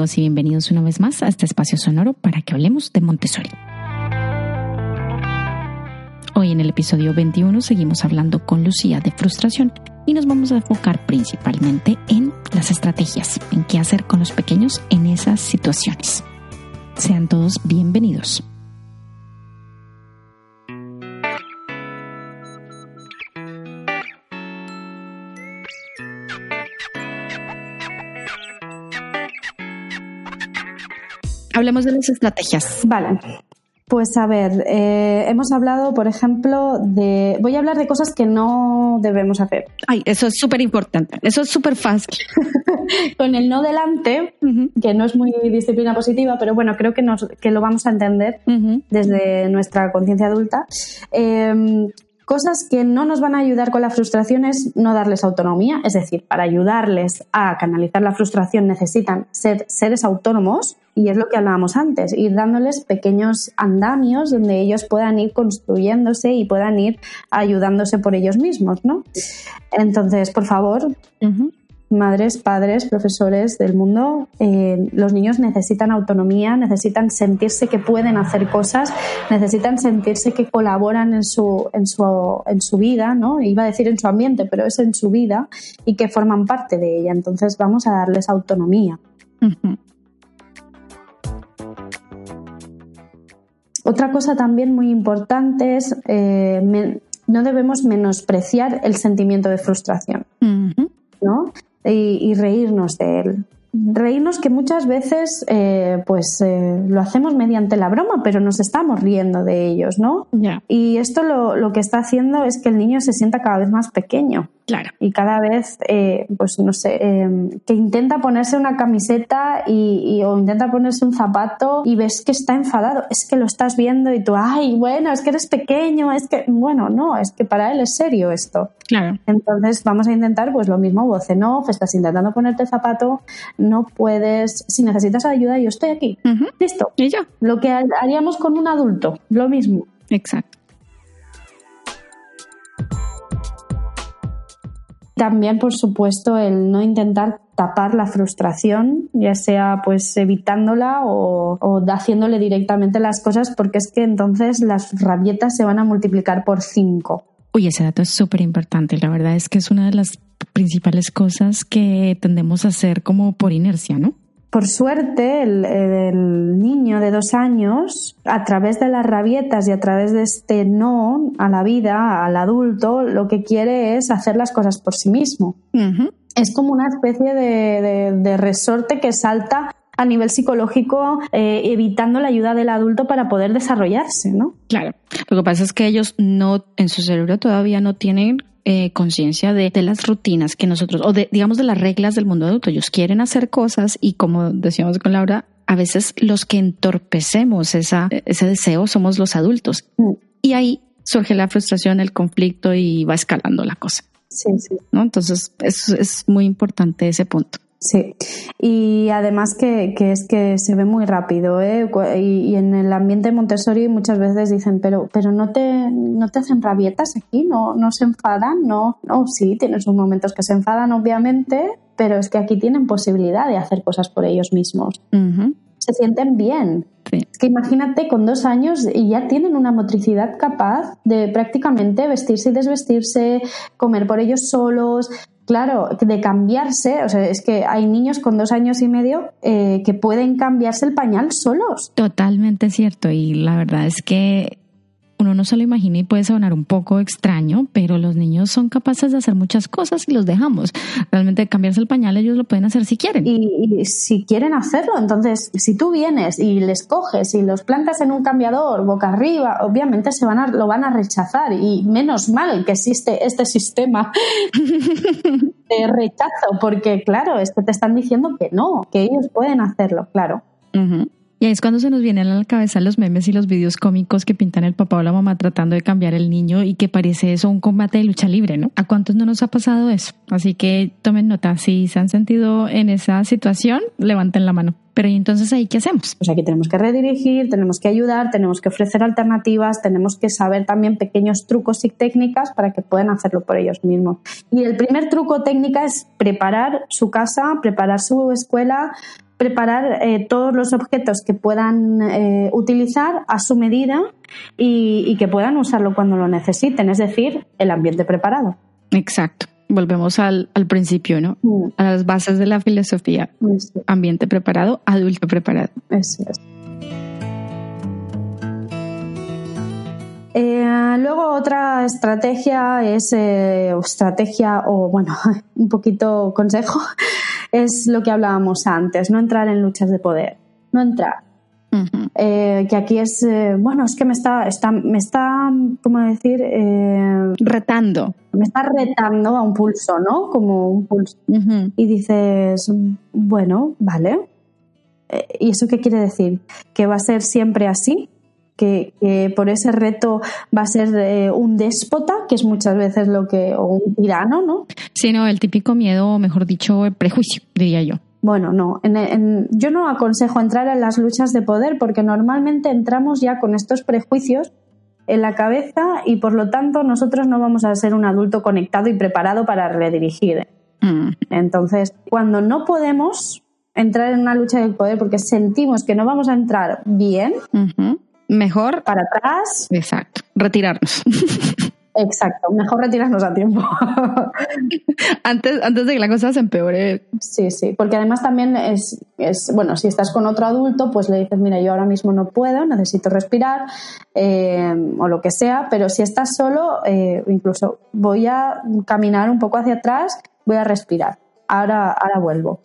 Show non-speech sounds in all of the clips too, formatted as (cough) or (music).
Y bienvenidos una vez más a este espacio sonoro para que hablemos de Montessori. Hoy en el episodio 21 seguimos hablando con Lucía de frustración y nos vamos a enfocar principalmente en las estrategias, en qué hacer con los pequeños en esas situaciones. Sean todos bienvenidos. Hablemos de las estrategias. Vale. Pues a ver, eh, hemos hablado, por ejemplo, de... Voy a hablar de cosas que no debemos hacer. Ay, eso es súper importante, eso es súper fácil. (laughs) Con el no delante, que no es muy disciplina positiva, pero bueno, creo que, nos, que lo vamos a entender desde nuestra conciencia adulta. Eh, Cosas que no nos van a ayudar con la frustración es no darles autonomía, es decir, para ayudarles a canalizar la frustración necesitan ser seres autónomos y es lo que hablábamos antes, ir dándoles pequeños andamios donde ellos puedan ir construyéndose y puedan ir ayudándose por ellos mismos, ¿no? Entonces, por favor, madres, padres, profesores del mundo, eh, los niños necesitan autonomía, necesitan sentirse que pueden hacer cosas, necesitan sentirse que colaboran en su, en su, en su vida, ¿no? Iba a decir en su ambiente, pero es en su vida y que forman parte de ella. Entonces vamos a darles autonomía. Otra cosa también muy importante es eh, no debemos menospreciar el sentimiento de frustración. ¿no? Y, reírnos de él. Reírnos que muchas veces eh, pues eh, lo hacemos mediante la broma, pero nos estamos riendo de ellos, ¿no? Y esto lo, lo, que está haciendo es que el niño se sienta cada vez más pequeño. Claro. Y cada vez, eh, pues no sé, eh, que intenta ponerse una camiseta y, o intenta ponerse un zapato y ves que está enfadado. Es que lo estás viendo y tú, ay, bueno, es que eres pequeño, es que, bueno, no, es que para él es serio esto. Claro. Entonces vamos a intentar, pues lo mismo, voz en off, estás intentando ponerte zapato, no puedes, si necesitas ayuda, yo estoy aquí. Listo. Y ya. Lo que haríamos con un adulto, lo mismo. Exacto. También, por supuesto, el no intentar tapar la frustración, ya sea pues evitándola o, haciéndole directamente las cosas, porque es que entonces las rabietas se van a multiplicar por cinco. Uy, ese dato es súper importante. La verdad es que es una de las principales cosas que tendemos a hacer como por inercia, ¿no? Por suerte, el, niño de dos años, a través de las rabietas y a través de este no a la vida, al adulto, lo que quiere es hacer las cosas por sí mismo. Es como una especie de, resorte que salta a nivel psicológico, eh, evitando la ayuda del adulto para poder desarrollarse, ¿no? Claro. Lo que pasa es que ellos no, en su cerebro todavía no tienen eh, conciencia de, las rutinas que nosotros, o de, digamos, de las reglas del mundo adulto. Ellos quieren hacer cosas y como decíamos con Laura, a veces los que entorpecemos esa, ese deseo somos los adultos. Mm. Y ahí surge la frustración, el conflicto y va escalando la cosa. Sí, sí. ¿no? Entonces, es muy importante ese punto. Sí, y además que, que, es que se ve muy rápido, ¿eh? Y, en el ambiente Montessori muchas veces dicen, pero, pero no te, no te hacen rabietas aquí, no, no se enfadan, no, no, sí, tienen sus momentos que se enfadan, obviamente, pero es que aquí tienen posibilidad de hacer cosas por ellos mismos. Se sienten bien. Es que imagínate con dos años y ya tienen una motricidad capaz de prácticamente vestirse y desvestirse, comer por ellos solos, claro, de cambiarse, o sea, es que hay niños con dos años y medio eh, que pueden cambiarse el pañal solos. Totalmente cierto, y la verdad es que uno no se lo imagina y puede sonar un poco extraño, pero los niños son capaces de hacer muchas cosas y los dejamos. Realmente cambiarse el pañal ellos lo pueden hacer si quieren. Y, si quieren hacerlo, entonces si tú vienes y les coges y los plantas en un cambiador boca arriba, obviamente se van a, lo van a rechazar y menos mal que existe este sistema (laughs) de rechazo, porque claro, esto te están diciendo que no, que ellos pueden hacerlo, claro. Y ahí es cuando se nos vienen a la cabeza los memes y los videos cómicos que pintan el papá o la mamá tratando de cambiar el niño y que parece eso un combate de lucha libre, ¿no? ¿A cuántos no nos ha pasado eso? Así que tomen nota, si se han sentido en esa situación, levanten la mano. Pero ¿y entonces ahí qué hacemos? Pues aquí tenemos que redirigir, tenemos que ayudar, tenemos que ofrecer alternativas, tenemos que saber también pequeños trucos y técnicas para que puedan hacerlo por ellos mismos. Y el primer truco técnica es preparar su casa, preparar su escuela, preparar eh, todos los objetos que puedan eh, utilizar a su medida y, que puedan usarlo cuando lo necesiten, es decir, el ambiente preparado. Exacto. Volvemos al, principio, ¿no? Mm. A las bases de la filosofía. Ambiente preparado, adulto preparado. Eso es. Eh, luego otra estrategia es estrategia o bueno, (laughs) un poquito consejo (laughs) es lo que hablábamos antes, no entrar en luchas de poder, no entrar. Eh, que aquí es, eh, bueno, es que me está, está me está, ¿cómo decir? Eh, retando. Me está retando a un pulso, ¿no? Como un pulso. Y dices, bueno, vale. ¿Y eso qué quiere decir? ¿Que va a ser siempre así? Que, por ese reto va a ser eh, un déspota, que es muchas veces lo que, o un tirano, ¿no? Sí, no, el típico miedo, mejor dicho, el prejuicio, diría yo. Bueno, no, yo no aconsejo entrar en las luchas de poder porque normalmente entramos ya con estos prejuicios en la cabeza y por lo tanto nosotros no vamos a ser un adulto conectado y preparado para redirigir. Mm. Entonces, cuando no podemos entrar en una lucha de poder porque sentimos que no vamos a entrar bien, mejor para atrás. Exacto, retirarnos. (laughs) Exacto, mejor retirarnos a tiempo. (laughs) antes, antes de que la cosa se empeore. Sí, sí, porque además también es, es, bueno, si estás con otro adulto, pues le dices, mira, yo ahora mismo no puedo, necesito respirar eh, o lo que sea, pero si estás solo, eh, incluso voy a caminar un poco hacia atrás, voy a respirar. Ahora, ahora vuelvo.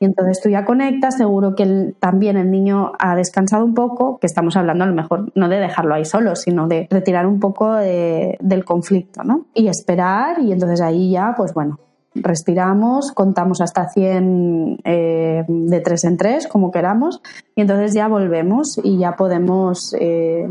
Y entonces tú ya conectas, seguro que también el niño ha descansado un poco, que estamos hablando a lo mejor no de dejarlo ahí solo, sino de retirar un poco del conflicto, ¿no? Y esperar y entonces ahí ya, pues bueno, respiramos, contamos hasta 100 eh, de tres en tres, como queramos, y entonces ya volvemos y ya podemos eh,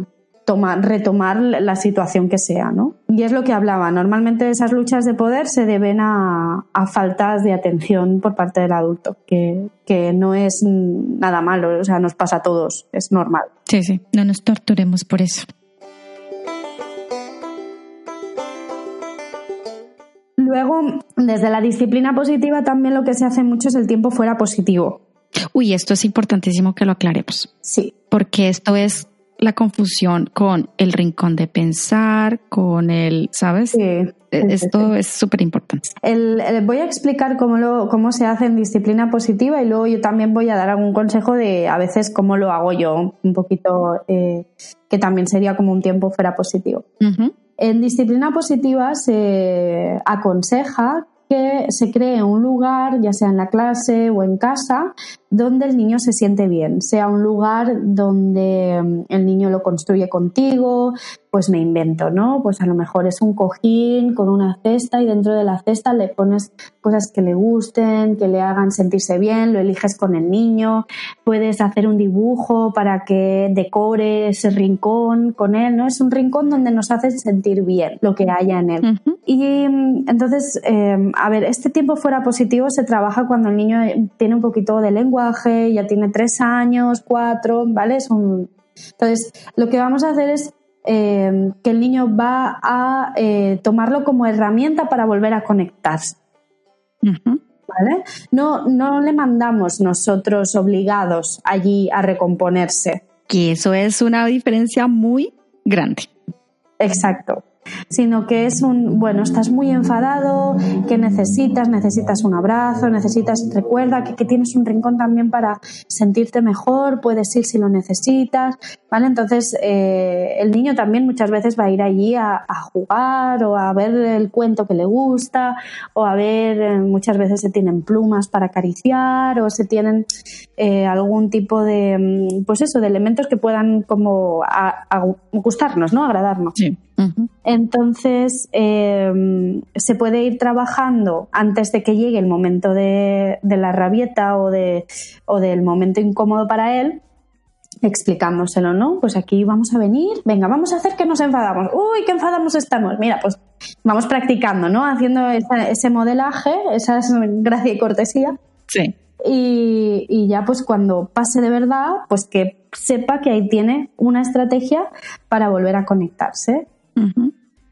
retomar la situación que sea, ¿no? Y es lo que hablaba. Normalmente esas luchas de poder se deben a, faltas de atención por parte del adulto, que, que, no es nada malo, o sea, nos pasa a todos, es normal. Sí, sí, no nos torturemos por eso. Luego, desde la disciplina positiva también lo que se hace mucho es el tiempo fuera positivo. Uy, esto es importantísimo que lo aclaremos. Sí. Porque esto es la confusión con el rincón de pensar, con el, ¿sabes? Sí. Esto es súper importante. voy a explicar cómo, lo, cómo se hace en disciplina positiva y luego yo también voy a dar algún consejo de a veces cómo lo hago yo, un poquito, eh, que también sería como un tiempo fuera positivo. En disciplina positiva se aconseja que se cree un lugar, ya sea en la clase o en casa, donde el niño se siente bien, sea un lugar donde mm, el niño lo construye contigo, pues me invento, ¿no? Pues a lo mejor es un cojín con una cesta y dentro de la cesta le pones cosas que le gusten, que le hagan sentirse bien, lo eliges con el niño, puedes hacer un dibujo para que decore ese rincón con él, ¿no? Es un rincón donde nos hace sentir bien lo que haya en él. Y mm, entonces, em, a ver, este tiempo fuera positivo se trabaja cuando el niño tiene un poquito de lengua ya tiene tres años, cuatro, ¿vale? Entonces, lo que vamos a hacer es eh, que el niño va a eh, tomarlo como herramienta para volver a conectarse. ¿Vale? No, no le mandamos nosotros obligados allí a recomponerse. Que eso es una diferencia muy grande. Exacto. Sino que es un, bueno, estás muy enfadado, que necesitas, necesitas un abrazo, necesitas, recuerda que, que tienes un rincón también para sentirte mejor, puedes ir si lo necesitas, ¿vale? Entonces, eh, el niño también muchas veces va a ir allí a, jugar o a ver el cuento que le gusta o a ver, eh, muchas veces se tienen plumas para acariciar o se tienen eh, algún tipo de, mm, pues eso, de elementos que puedan como gustarnos, ¿no? Agradarnos. Sí. Entonces, em, se puede ir trabajando antes de que llegue el momento de, la rabieta o, de, o del momento incómodo para él, explicándoselo, ¿no? Pues aquí vamos a venir, venga, vamos a hacer que nos enfadamos. Uy, qué enfadamos estamos. Mira, pues vamos practicando, ¿no? Haciendo ese modelaje, esa gracia y cortesía. Sí. Y, ya pues cuando pase de verdad, pues que sepa que ahí tiene una estrategia para volver a conectarse.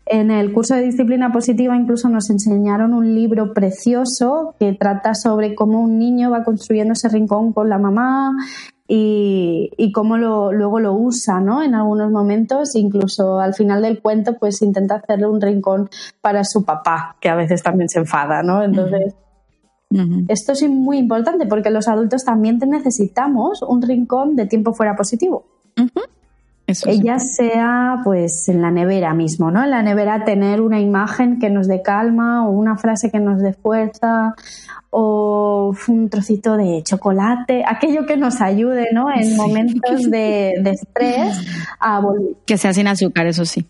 En el curso de disciplina positiva incluso nos enseñaron un libro precioso que trata sobre cómo un niño va construyendo ese rincón con la mamá y, y cómo lo, luego lo usa, ¿no? En algunos momentos, incluso al final del cuento, pues intenta hacerle un rincón para su papá, que a veces también se enfada, ¿no? Entonces, esto es muy importante porque los adultos también necesitamos un rincón de tiempo fuera positivo. Ella sea pues en la nevera mismo, ¿no? En la nevera tener una imagen que nos dé calma o una frase que nos dé fuerza o un trocito de chocolate, aquello que nos ayude, ¿no? En momentos de, estrés a volver. Que sea sin azúcar, eso sí.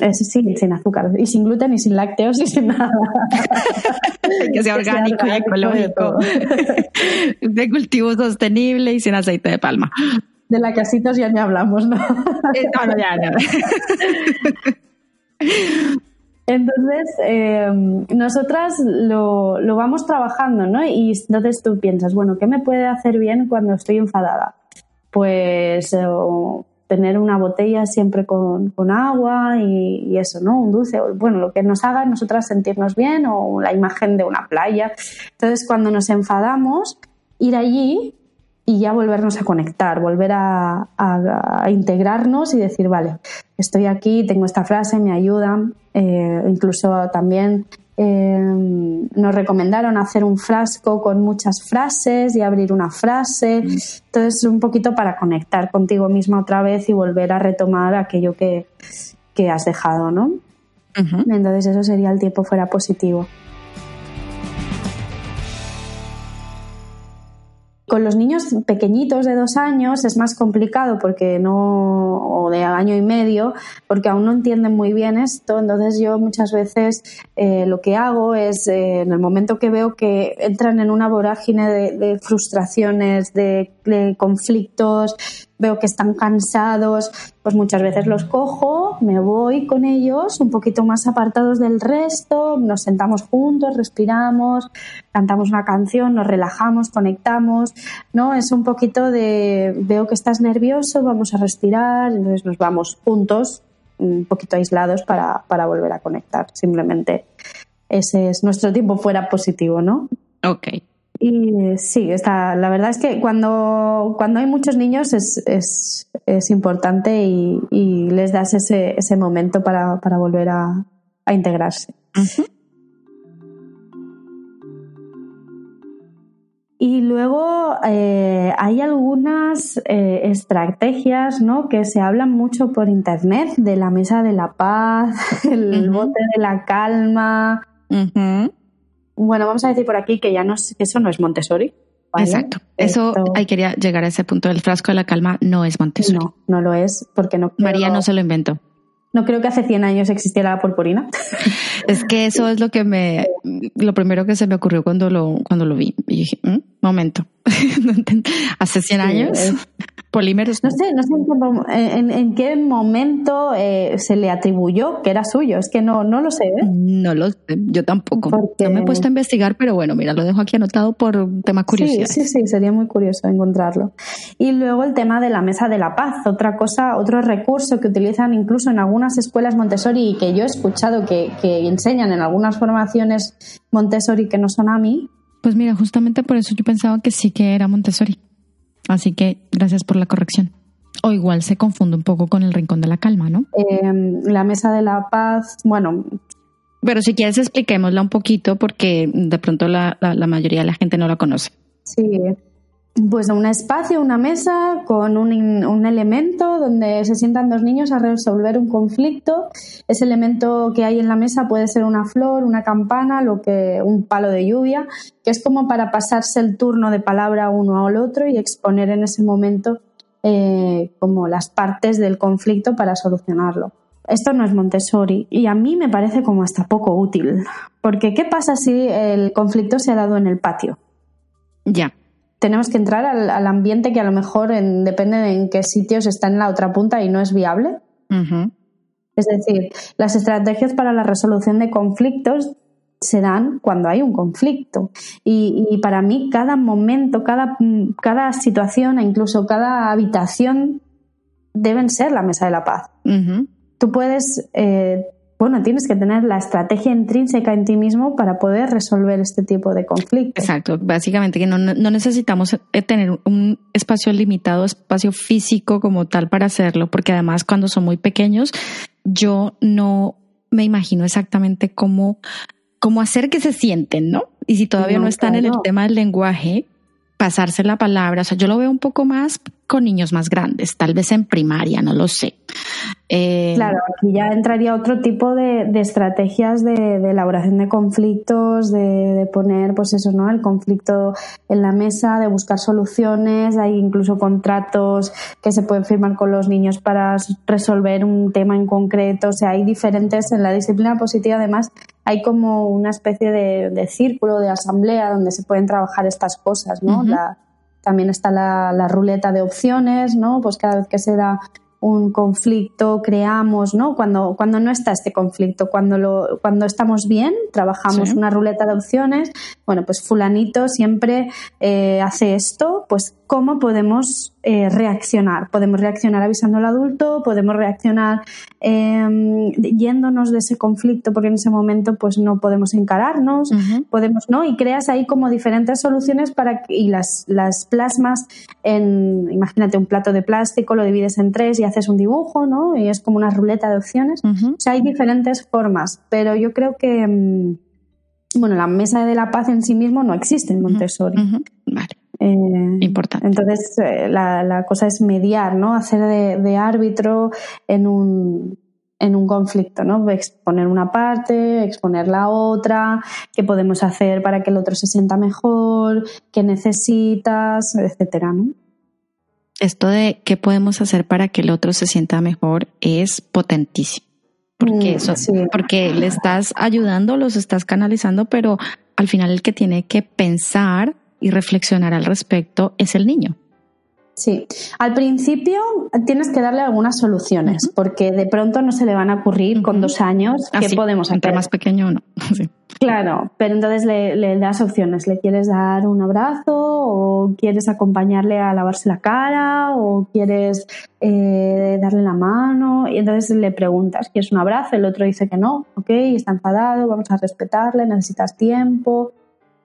Eso sí, sin azúcar y sin gluten y sin lácteos y sin nada. (laughs) que sea orgánico y ecológico. (laughs) de cultivo sostenible y sin aceite de palma. De la casitos ya ni hablamos, ¿no? Eh, ya no. (laughs) Entonces, eh, nosotras lo, lo, vamos trabajando, ¿no? Y entonces tú piensas, bueno, ¿qué me puede hacer bien cuando estoy enfadada? Pues eh, tener una botella siempre con, con agua y, y, eso, ¿no? Un dulce, bueno, lo que nos haga nosotras sentirnos bien o la imagen de una playa. Entonces, cuando nos enfadamos, ir allí y ya volvernos a conectar, volver a, integrarnos y decir, vale, estoy aquí, tengo esta frase, me ayuda. Eh, incluso también eh, nos recomendaron hacer un frasco con muchas frases y abrir una frase. Entonces, un poquito para conectar contigo misma otra vez y volver a retomar aquello que, has dejado, ¿no? Entonces, eso sería el tiempo fuera positivo. Con los niños pequeñitos de dos años es más complicado porque no, o de año y medio, porque aún no entienden muy bien esto. Entonces yo muchas veces eh, lo que hago es, eh, en el momento que veo que entran en una vorágine de, frustraciones, de conflictos, veo que están cansados, pues muchas veces los cojo, me voy con ellos un poquito más apartados del resto, nos sentamos juntos, respiramos, cantamos una canción, nos relajamos, conectamos, ¿no? Es un poquito de veo que estás nervioso, vamos a respirar, entonces nos vamos juntos, un poquito aislados para, para volver a conectar. Simplemente ese es nuestro tiempo fuera positivo, ¿no? Ok. Y sí, está, la verdad es que cuando, cuando hay muchos niños es, es, es importante y, y, les das ese, ese momento para, para volver a, a integrarse. Y luego eh, hay algunas eh, estrategias ¿no? que se hablan mucho por internet de la mesa de la paz, (laughs) el bote de la calma. Bueno, vamos a decir por aquí que ya no que eso no es Montessori. Exacto. Eso ahí quería llegar a ese punto. El frasco de la calma no es Montessori. No, no lo es porque no. María no se lo inventó. No creo que hace 100 años existiera la purpurina. (laughs) Es que eso es lo que me, lo primero que se me ocurrió cuando lo, cuando lo vi. Y dije, ¿Mm? momento, (laughs) hace 100 años polímeros. No sé, no sé en qué, momento eh, se le atribuyó que era suyo. Es que no, no lo sé. ¿eh? No lo sé, yo tampoco. No me he puesto a investigar, pero bueno, mira, lo dejo aquí anotado por tema curiosidad. Sí, sí, sí, sería muy curioso encontrarlo. Y luego el tema de la mesa de la paz, otra cosa, otro recurso que utilizan incluso en algunas escuelas Montessori y que yo he escuchado que, que enseñan en algunas formaciones Montessori que no son a mí. Pues mira, justamente por eso yo pensaba que sí que era Montessori. Así que gracias por la corrección. O igual se confunde un poco con el rincón de la calma, ¿no? Em, la mesa de la paz, bueno. Pero si quieres expliquémosla un poquito porque de pronto la, la mayoría de la gente no la conoce. Sí, pues un espacio, una mesa con un, un, elemento donde se sientan dos niños a resolver un conflicto. Ese elemento que hay en la mesa puede ser una flor, una campana, lo que, un palo de lluvia, que es como para pasarse el turno de palabra uno al otro y exponer en ese momento eh, como las partes del conflicto para solucionarlo. Esto no es Montessori y a mí me parece como hasta poco útil, porque ¿qué pasa si el conflicto se ha dado en el patio? Ya tenemos que entrar al, ambiente que a lo mejor depende de en qué sitios está en la otra punta y no es viable. Es decir, las estrategias para la resolución de conflictos se dan cuando hay un conflicto. Y, para mí cada momento, cada, cada, situación e incluso cada habitación deben ser la mesa de la paz. Tú puedes eh, bueno, tienes que tener la estrategia intrínseca en ti mismo para poder resolver este tipo de conflictos. Exacto, básicamente que no, necesitamos eh, tener un espacio limitado, espacio físico como tal para hacerlo, porque además cuando son muy pequeños, yo no me imagino exactamente cómo, cómo hacer que se sienten, ¿no? Y si todavía no, están en el tema del lenguaje, pasarse la palabra, o sea, yo lo veo un poco más con niños más grandes, tal vez en primaria, no lo sé. Eh, claro, aquí ya entraría otro tipo de, estrategias de, elaboración de conflictos, de, poner, pues eso, ¿no? El conflicto en la mesa, de buscar soluciones, hay incluso contratos que se pueden firmar con los niños para resolver un tema en concreto, o sea, hay diferentes, en la disciplina positiva además hay como una especie de, círculo, de asamblea donde se pueden trabajar estas cosas, ¿no? también está la, la, ruleta de opciones, ¿no? Pues cada vez que se da un conflicto, creamos, ¿no? Cuando, cuando no está este conflicto, cuando, lo, cuando estamos bien, trabajamos una ruleta de opciones, bueno, pues fulanito siempre eh, hace esto, pues cómo podemos eh, reaccionar. Podemos reaccionar avisando al adulto, podemos reaccionar em, yéndonos de ese conflicto porque en ese momento pues no podemos encararnos, podemos, ¿no? Y creas ahí como diferentes soluciones para y las, las plasmas en, imagínate un plato de plástico, lo divides en tres y haces un dibujo, ¿no? Y es como una ruleta de opciones. O sea, hay diferentes formas, pero yo creo que, em, bueno, la mesa de la paz en sí mismo no existe en Montessori. Vale. Eh, Importante. Entonces, eh, la, cosa es mediar, ¿no? Hacer de, árbitro en un, en un conflicto, ¿no? Exponer una parte, exponer la otra, qué podemos hacer para que el otro se sienta mejor, qué necesitas, etcétera, ¿no? Esto de qué podemos hacer para que el otro se sienta mejor es potentísimo. Porque mm, eso, porque le estás ayudando, los estás canalizando, pero al final el que tiene que pensar y reflexionar al respecto es el niño. Sí, al principio tienes que darle algunas soluciones, porque de pronto no se le van a ocurrir con dos años qué podemos hacer. más pequeño no. (laughs) Claro, pero entonces le, das opciones. ¿Le quieres dar un abrazo o quieres acompañarle a lavarse la cara o quieres eh, darle la mano? Y entonces le preguntas, ¿quieres un abrazo? El otro dice que no, ok, está enfadado, vamos a respetarle, necesitas tiempo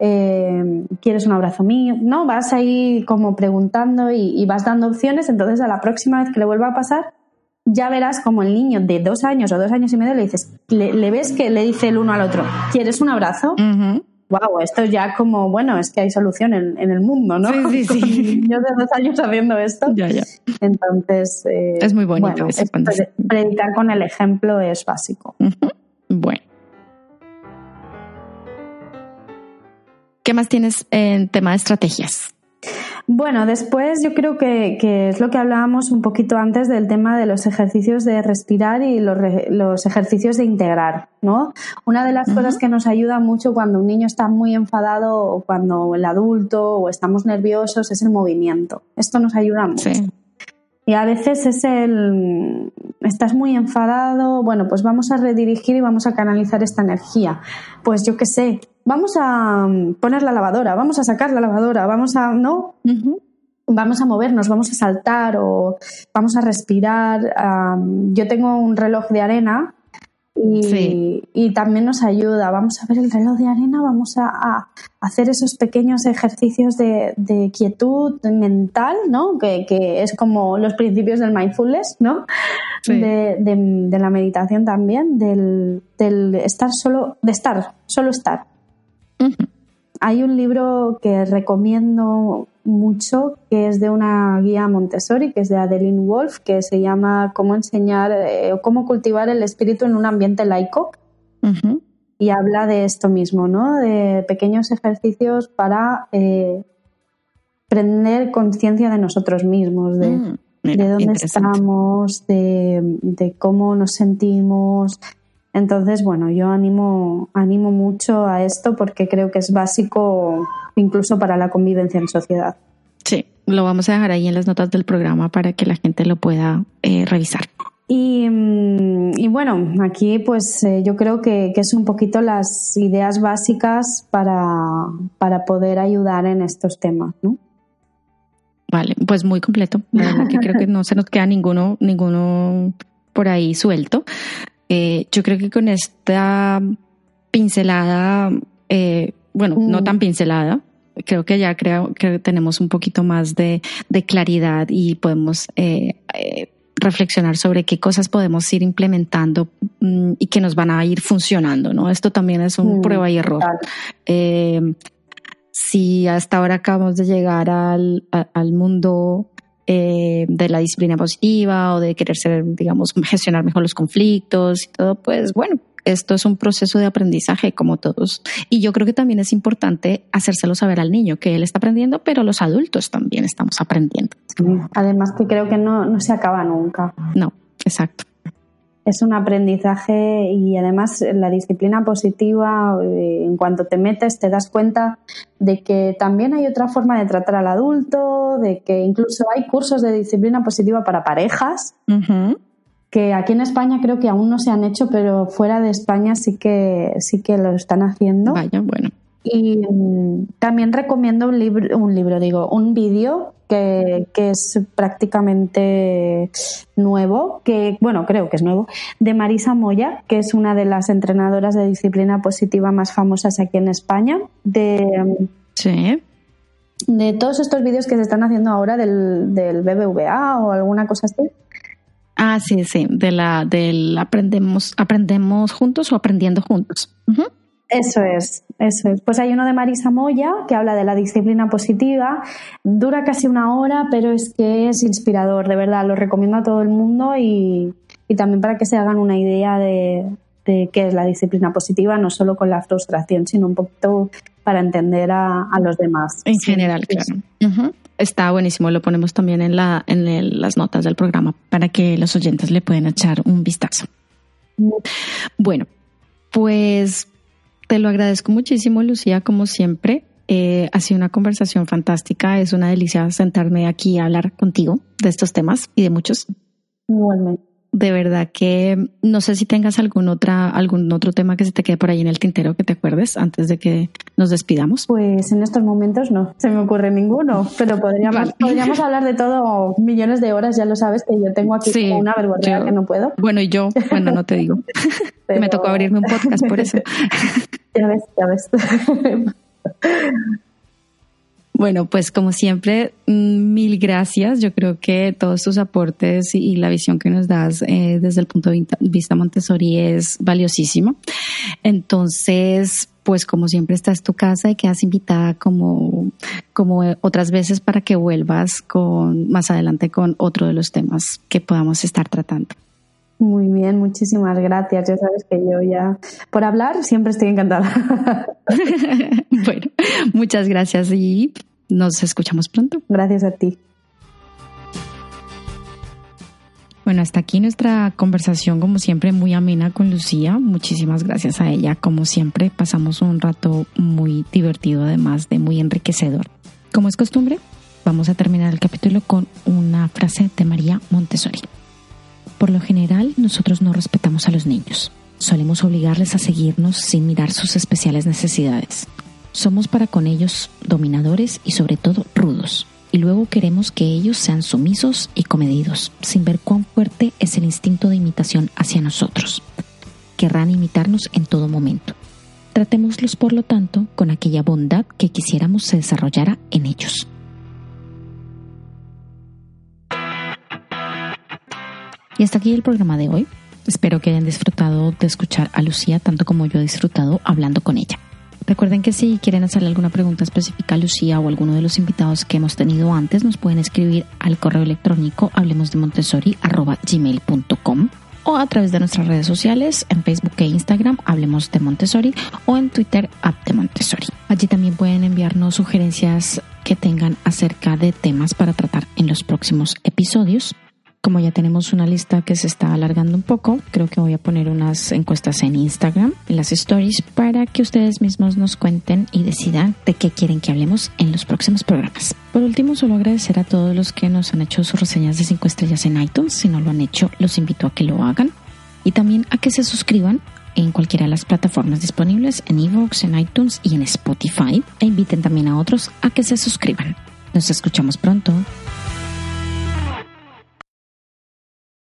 eh, ¿quieres un abrazo mío? No, vas ahí como preguntando y, vas dando opciones, entonces a la próxima vez que le vuelva a pasar, ya verás como el niño de dos años o dos años y medio le dices, le, ves que le dice el uno al otro, ¿quieres un abrazo? Wow, esto ya como, bueno, es que hay solución en, el mundo, ¿no? Sí, sí, (laughs) sí. Yo de dos años haciendo esto. Ya, ya. Entonces. Eh, es muy bonito. predicar con el ejemplo es básico. Bueno. ¿Qué más tienes en tema de estrategias? Bueno, después yo creo que, es lo que hablábamos un poquito antes del tema de los ejercicios de respirar y los, ejercicios de integrar, ¿no? Una de las cosas que nos ayuda mucho cuando un niño está muy enfadado o cuando el adulto o estamos nerviosos es el movimiento. Esto nos ayuda mucho. Y a veces es el, estás muy enfadado, bueno, pues vamos a redirigir y vamos a canalizar esta energía. Pues yo qué sé, vamos a mm, poner la lavadora, vamos a sacar la lavadora, vamos a, ¿no? Vamos a movernos, vamos a saltar o vamos a respirar. yo tengo un reloj de arena y, también nos ayuda. Vamos a ver el reloj de arena, vamos a, hacer esos pequeños ejercicios de, quietud mental, ¿no? Que, es como los principios del mindfulness, ¿no? De, la meditación también, del, estar solo, de estar, solo estar. Hay un libro que recomiendo mucho que es de una guía Montessori, que es de Adeline Wolf, que se llama Cómo enseñar eh, o cómo cultivar el espíritu en un ambiente laico. Y habla de esto mismo, ¿no? De pequeños ejercicios para eh, prender conciencia de nosotros mismos, de, mm, de dónde estamos, de, de cómo nos sentimos, entonces, bueno, yo animo, animo mucho a esto porque creo que es básico incluso para la convivencia en sociedad. Sí, lo vamos a dejar ahí en las notas del programa para que la gente lo pueda eh, revisar. Y, mm, y, bueno, aquí pues eh, yo creo que, que, es un poquito las ideas básicas para, para poder ayudar en estos temas, ¿no? Vale, pues muy completo. La verdad que creo que no se nos queda ninguno, ninguno por ahí suelto. Eh, yo creo que con esta pincelada, eh, bueno, no mm. tan pincelada, creo que ya creo que tenemos un poquito más de, claridad y podemos eh, reflexionar sobre qué cosas podemos ir implementando mm, y que nos van a ir funcionando, ¿no? Esto también es un mm, prueba y error. si hasta ahora acabamos de llegar al, al mundo eh, de la disciplina positiva o de querer ser, digamos, (laughs) gestionar mejor los conflictos y todo, pues bueno, esto es un proceso de aprendizaje como todos. Y yo creo que también es importante hacérselo saber al niño que él está aprendiendo, pero los adultos también estamos aprendiendo. Además que creo que no, no se acaba nunca. No, exacto es un aprendizaje y además la disciplina positiva, eh, en cuanto te metes, te das cuenta de que también hay otra forma de tratar al adulto, de que incluso hay cursos de disciplina positiva para parejas, que aquí en España creo que aún no se han hecho, pero fuera de España sí que, sí que lo están haciendo. Vaya, bueno. Y mm, también recomiendo un libro, un libro, digo, un vídeo que, es prácticamente nuevo, que, bueno, creo que es nuevo, de Marisa Moya, que es una de las entrenadoras de disciplina positiva más famosas aquí en España. De, mm, sí. De todos estos vídeos que se están haciendo ahora del, del BBVA o alguna cosa así. Ah, sí, sí, de la, del aprendemos, aprendemos juntos o aprendiendo juntos. Eso es, eso es. Pues hay uno de Marisa Moya que habla de la disciplina positiva. Dura casi una hora, pero es que es inspirador, de verdad. Lo recomiendo a todo el mundo y, también para que se hagan una idea de, qué es la disciplina positiva, no solo con la frustración, sino un poquito para entender a, los demás. En general, claro. Está buenísimo, lo ponemos también en, la, en las notas del programa para que los oyentes le puedan echar un vistazo. Bueno, pues te lo agradezco muchísimo, Lucía, como siempre. Eh, ha sido una conversación fantástica. Es una delicia sentarme aquí a hablar contigo de estos temas y de muchos. Igualmente de verdad que no sé si tengas algún otra algún otro tema que se te quede por ahí en el tintero que te acuerdes antes de que nos despidamos. Pues en estos momentos no se me ocurre ninguno, pero podríamos podríamos hablar de todo millones de horas, ya lo sabes que yo tengo aquí una vergüenza que no puedo. Bueno, y yo, bueno, no te digo. (laughs) me tocó abrirme un podcast por eso. (laughs) ya ves, ya ves. (laughs) Bueno, pues como siempre, mm, mil gracias. Yo creo que todos tus aportes y la visión que nos das eh, desde el punto de vista Montessori es valiosísimo. Entonces, pues como siempre esta es tu casa y quedas invitada como, como otras veces para que vuelvas con más adelante con otro de los temas que podamos estar tratando. Muy bien, muchísimas gracias. Ya sabes que yo ya, por hablar, siempre estoy encantada. (laughs) bueno, muchas gracias y nos escuchamos pronto. Gracias a ti. Bueno, hasta aquí nuestra conversación, como siempre, muy amena con Lucía. Muchísimas gracias a ella. Como siempre, pasamos un rato muy divertido, además de muy enriquecedor. Como es costumbre, vamos a terminar el capítulo con una frase de María Montessori. Por lo general, nosotros no respetamos a los niños. Solemos obligarles a seguirnos sin mirar sus especiales necesidades. Somos para con ellos dominadores y sobre todo rudos. Y luego queremos que ellos sean sumisos y comedidos, sin ver cuán fuerte es el instinto de imitación hacia nosotros. querrán imitarnos en todo momento. Tratémoslos, por lo tanto, con aquella bondad que quisiéramos se desarrollara en ellos. Y hasta aquí el programa de hoy. Espero que hayan disfrutado de escuchar a Lucía tanto como yo he disfrutado hablando con ella. Recuerden que si quieren hacerle alguna pregunta específica a Lucía o alguno de los invitados que hemos tenido antes, nos pueden escribir al correo electrónico hablemosdemontessori.gmail.com o a través de nuestras redes sociales en Facebook e Instagram Hablemos de Montessori o en Twitter App Montessori. Allí también pueden enviarnos sugerencias que tengan acerca de temas para tratar en los próximos episodios. Como ya tenemos una lista que se está alargando un poco, creo que voy a poner unas encuestas en Instagram, en las stories, para que ustedes mismos nos cuenten y decidan de qué quieren que hablemos en los próximos programas. Por último, solo agradecer a todos los que nos han hecho sus reseñas de 5 estrellas en iTunes. Si no lo han hecho, los invito a que lo hagan. Y también a que se suscriban en cualquiera de las plataformas disponibles, en Evox, en iTunes y en Spotify. E inviten también a otros a que se suscriban. Nos escuchamos pronto.